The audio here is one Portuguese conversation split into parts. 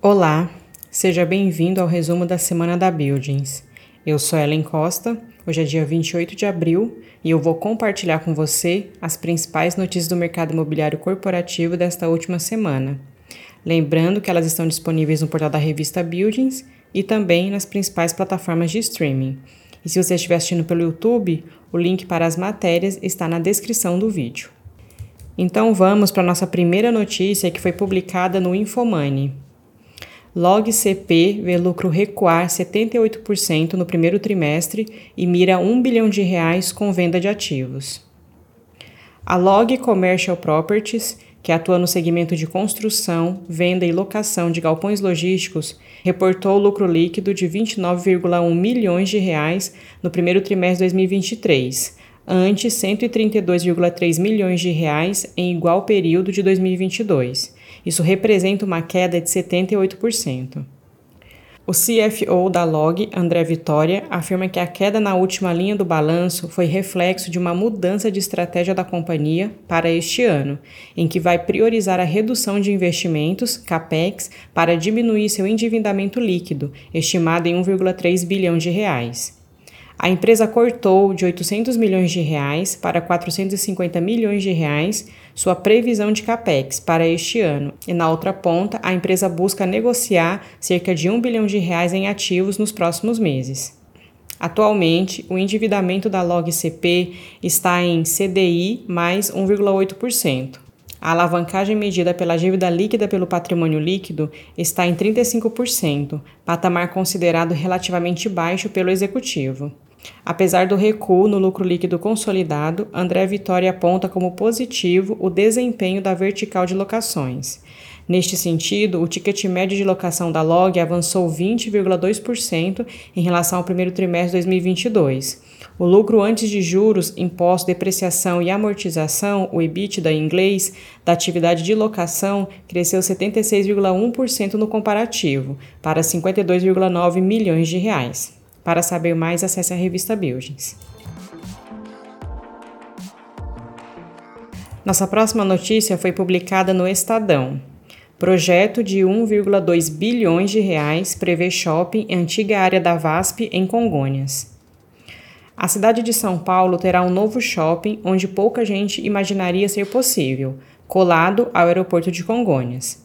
Olá, seja bem-vindo ao resumo da semana da Buildings. Eu sou Ellen Costa, hoje é dia 28 de abril e eu vou compartilhar com você as principais notícias do mercado imobiliário corporativo desta última semana. Lembrando que elas estão disponíveis no portal da revista Buildings e também nas principais plataformas de streaming. E se você estiver assistindo pelo YouTube, o link para as matérias está na descrição do vídeo. Então vamos para a nossa primeira notícia que foi publicada no Infomoney. Log CP vê lucro recuar 78% no primeiro trimestre e mira 1 bilhão de reais com venda de ativos. A Log Commercial Properties que atua no segmento de construção, venda e locação de galpões logísticos, reportou lucro líquido de 29,1 milhões de reais no primeiro trimestre de 2023, ante 132,3 milhões de reais em igual período de 2022. Isso representa uma queda de 78%. O CFO da Log, André Vitória, afirma que a queda na última linha do balanço foi reflexo de uma mudança de estratégia da companhia para este ano, em que vai priorizar a redução de investimentos, capex, para diminuir seu endividamento líquido, estimado em 1,3 bilhão de reais. A empresa cortou de 800 milhões de reais para 450 milhões de reais sua previsão de capex para este ano, e na outra ponta, a empresa busca negociar cerca de 1 bilhão de reais em ativos nos próximos meses. Atualmente, o endividamento da LogCP está em CDI mais 1,8%. A alavancagem medida pela dívida líquida pelo patrimônio líquido está em 35%, patamar considerado relativamente baixo pelo executivo. Apesar do recuo no lucro líquido consolidado, André Vitória aponta como positivo o desempenho da vertical de locações. Neste sentido, o ticket médio de locação da Log avançou 20,2% em relação ao primeiro trimestre de 2022. O lucro antes de juros, imposto, depreciação e amortização, o EBITDA em inglês, da atividade de locação cresceu 76,1% no comparativo, para 52,9 milhões de reais. Para saber mais, acesse a revista Buildings. Nossa próxima notícia foi publicada no Estadão. Projeto de 1,2 bilhões de reais prevê shopping em antiga área da VASP em Congonhas. A cidade de São Paulo terá um novo shopping onde pouca gente imaginaria ser possível, colado ao aeroporto de Congonhas.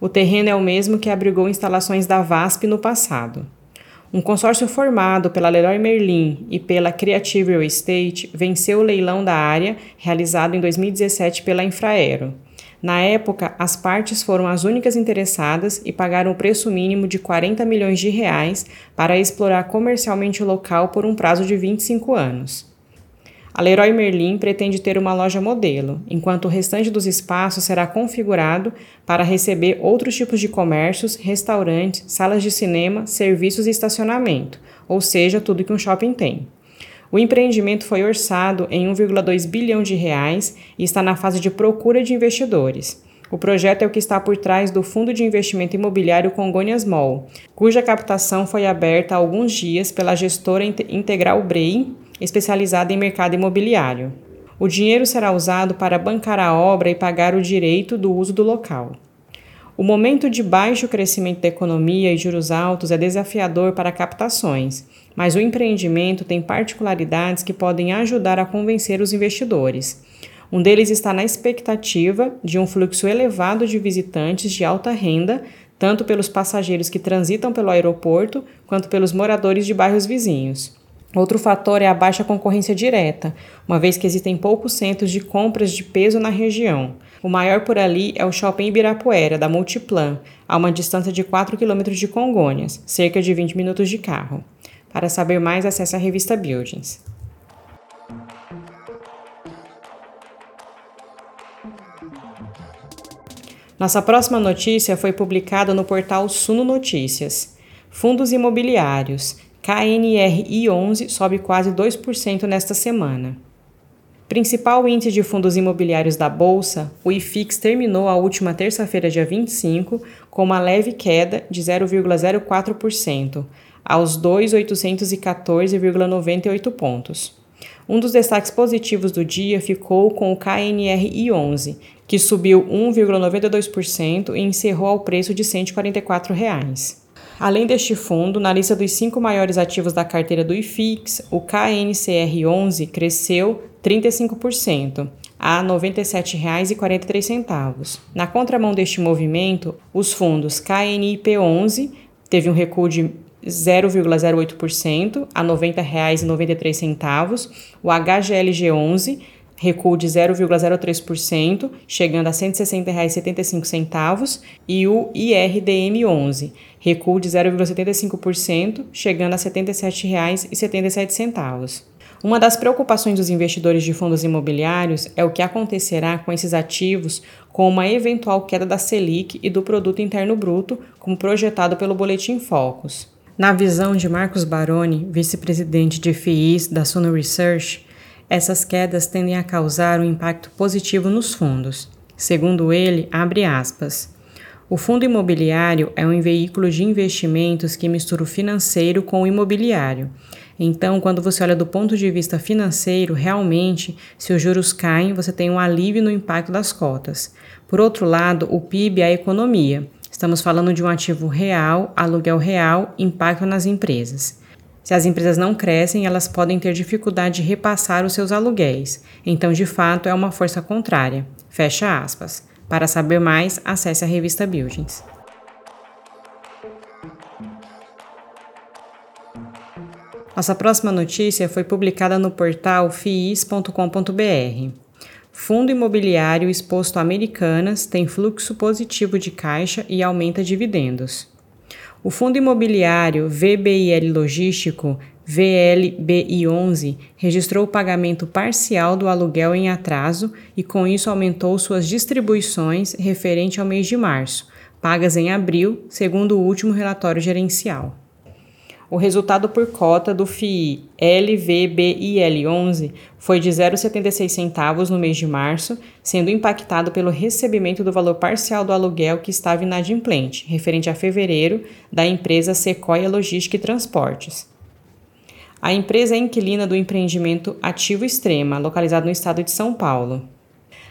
O terreno é o mesmo que abrigou instalações da VASP no passado. Um consórcio formado pela Leroy Merlin e pela Creative Real Estate venceu o leilão da área realizado em 2017 pela Infraero. Na época, as partes foram as únicas interessadas e pagaram o preço mínimo de 40 milhões de reais para explorar comercialmente o local por um prazo de 25 anos. A Leroy Merlin pretende ter uma loja modelo, enquanto o restante dos espaços será configurado para receber outros tipos de comércios, restaurantes, salas de cinema, serviços e estacionamento, ou seja, tudo que um shopping tem. O empreendimento foi orçado em 1,2 bilhão de reais e está na fase de procura de investidores. O projeto é o que está por trás do Fundo de Investimento Imobiliário Congonhas Mall, cuja captação foi aberta há alguns dias pela gestora Integral Brei especializada em mercado imobiliário. O dinheiro será usado para bancar a obra e pagar o direito do uso do local. O momento de baixo crescimento da economia e juros altos é desafiador para captações, mas o empreendimento tem particularidades que podem ajudar a convencer os investidores. Um deles está na expectativa de um fluxo elevado de visitantes de alta renda, tanto pelos passageiros que transitam pelo aeroporto quanto pelos moradores de bairros vizinhos. Outro fator é a baixa concorrência direta, uma vez que existem poucos centros de compras de peso na região. O maior por ali é o Shopping Ibirapuera, da Multiplan, a uma distância de 4 km de Congonhas, cerca de 20 minutos de carro. Para saber mais, acesse a revista Buildings. Nossa próxima notícia foi publicada no portal Suno Notícias. Fundos imobiliários. KNRI11 sobe quase 2% nesta semana. Principal índice de fundos imobiliários da Bolsa, o IFIX terminou a última terça-feira, dia 25, com uma leve queda de 0,04%, aos 2.814,98 pontos. Um dos destaques positivos do dia ficou com o KNRI11, que subiu 1,92% e encerrou ao preço de 144 reais. Além deste fundo, na lista dos cinco maiores ativos da carteira do IFIX, o KNCR11 cresceu 35%, a R$ 97,43. Na contramão deste movimento, os fundos KNIP11 teve um recuo de 0,08% a R$ 90,93, o HGLG11 recuo de 0,03%, chegando a R$ 160,75, e o IRDM11, recuo de 0,75%, chegando a R$ 77,77. Uma das preocupações dos investidores de fundos imobiliários é o que acontecerá com esses ativos com uma eventual queda da Selic e do produto interno bruto, como projetado pelo boletim Focus. Na visão de Marcos Baroni, vice-presidente de FIIs da Suno Research, essas quedas tendem a causar um impacto positivo nos fundos. Segundo ele, abre aspas. O fundo imobiliário é um veículo de investimentos que mistura o financeiro com o imobiliário. Então, quando você olha do ponto de vista financeiro, realmente, se os juros caem, você tem um alívio no impacto das cotas. Por outro lado, o PIB é a economia. Estamos falando de um ativo real, aluguel real, impacto nas empresas. Se as empresas não crescem, elas podem ter dificuldade de repassar os seus aluguéis. Então, de fato, é uma força contrária. Fecha aspas. Para saber mais, acesse a revista Buildings. Nossa próxima notícia foi publicada no portal fiis.com.br. Fundo imobiliário exposto a Americanas tem fluxo positivo de caixa e aumenta dividendos. O fundo imobiliário VBIL Logístico, VLBI11, registrou o pagamento parcial do aluguel em atraso e, com isso, aumentou suas distribuições referente ao mês de março, pagas em abril, segundo o último relatório gerencial. O resultado por cota do FII LVBIL11 foi de 0,76 centavos no mês de março, sendo impactado pelo recebimento do valor parcial do aluguel que estava inadimplente, referente a fevereiro, da empresa Sequoia Logística e Transportes. A empresa é inquilina do empreendimento Ativo Extrema, localizado no estado de São Paulo.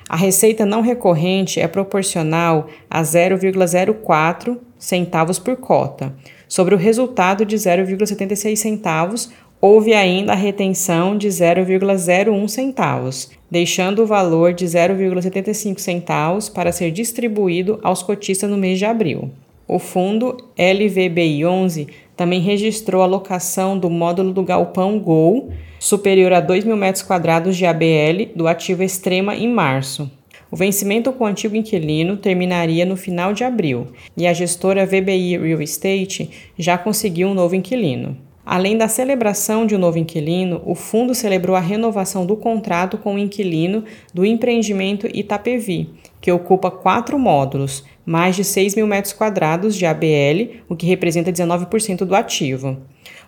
A receita não recorrente é proporcional a 0,04 centavos por cota, Sobre o resultado de 0,76 centavos, houve ainda a retenção de 0,01 centavos, deixando o valor de 0,75 centavos para ser distribuído aos cotistas no mês de abril. O fundo LVBI11 também registrou a locação do módulo do galpão Gol, superior a 2 mil metros quadrados de ABL, do ativo Extrema em março. O vencimento com o antigo inquilino terminaria no final de abril e a gestora VBI Real Estate já conseguiu um novo inquilino. Além da celebração de um novo inquilino, o fundo celebrou a renovação do contrato com o inquilino do empreendimento Itapevi, que ocupa quatro módulos, mais de 6 mil metros quadrados de ABL, o que representa 19% do ativo.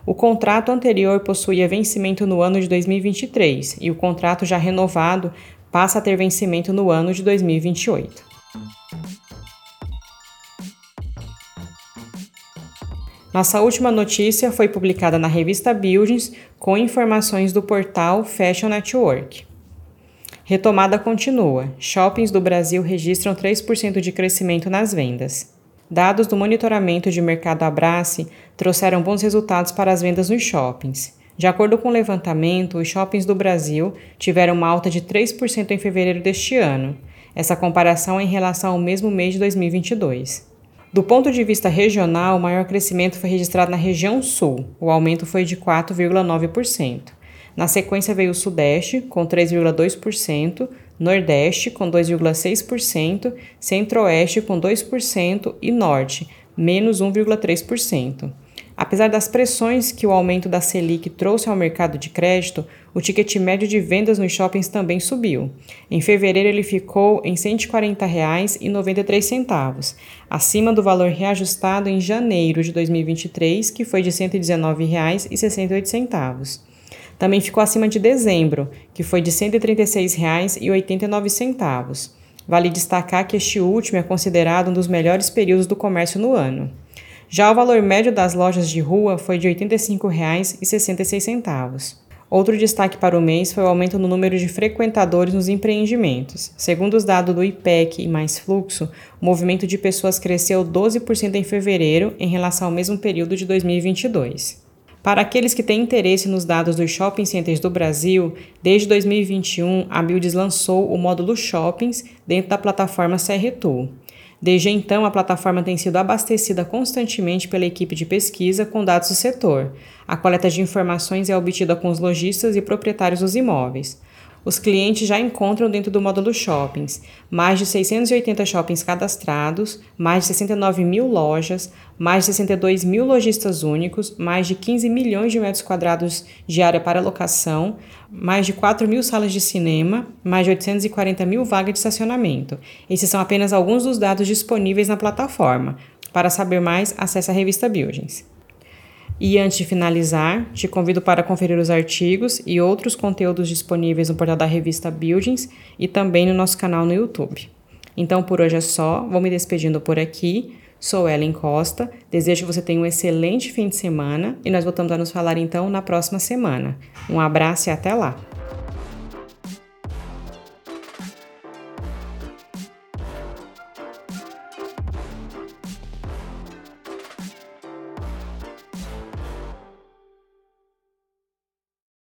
O contrato anterior possuía vencimento no ano de 2023 e o contrato já renovado passa a ter vencimento no ano de 2028. Nossa última notícia foi publicada na revista Buildings com informações do portal Fashion Network. Retomada continua. Shoppings do Brasil registram 3% de crescimento nas vendas. Dados do monitoramento de mercado Abrace trouxeram bons resultados para as vendas nos shoppings. De acordo com o levantamento, os shoppings do Brasil tiveram uma alta de 3% em fevereiro deste ano. Essa comparação é em relação ao mesmo mês de 2022. Do ponto de vista regional, o maior crescimento foi registrado na região sul, o aumento foi de 4,9%. Na sequência veio o Sudeste, com 3,2%, Nordeste, com 2,6%, Centro-Oeste, com 2% e Norte, menos 1,3%. Apesar das pressões que o aumento da Selic trouxe ao mercado de crédito, o ticket médio de vendas nos shoppings também subiu. Em fevereiro ele ficou em R$ 140,93, acima do valor reajustado em janeiro de 2023, que foi de R$ 119,68. Também ficou acima de dezembro, que foi de R$ 136,89. Vale destacar que este último é considerado um dos melhores períodos do comércio no ano. Já o valor médio das lojas de rua foi de R$ 85,66. Outro destaque para o mês foi o aumento no número de frequentadores nos empreendimentos. Segundo os dados do IPEC e Mais Fluxo, o movimento de pessoas cresceu 12% em fevereiro em relação ao mesmo período de 2022. Para aqueles que têm interesse nos dados dos shopping centers do Brasil, desde 2021 a Builds lançou o módulo Shoppings dentro da plataforma CRTool. Desde então, a plataforma tem sido abastecida constantemente pela equipe de pesquisa com dados do setor. A coleta de informações é obtida com os lojistas e proprietários dos imóveis. Os clientes já encontram dentro do módulo Shoppings mais de 680 shoppings cadastrados, mais de 69 mil lojas, mais de 62 mil lojistas únicos, mais de 15 milhões de metros quadrados de área para locação, mais de 4 mil salas de cinema, mais de 840 mil vagas de estacionamento. Esses são apenas alguns dos dados disponíveis na plataforma. Para saber mais, acesse a revista Buildings. E antes de finalizar, te convido para conferir os artigos e outros conteúdos disponíveis no portal da revista Buildings e também no nosso canal no YouTube. Então por hoje é só, vou me despedindo por aqui. Sou Ellen Costa, desejo que você tenha um excelente fim de semana e nós voltamos a nos falar então na próxima semana. Um abraço e até lá!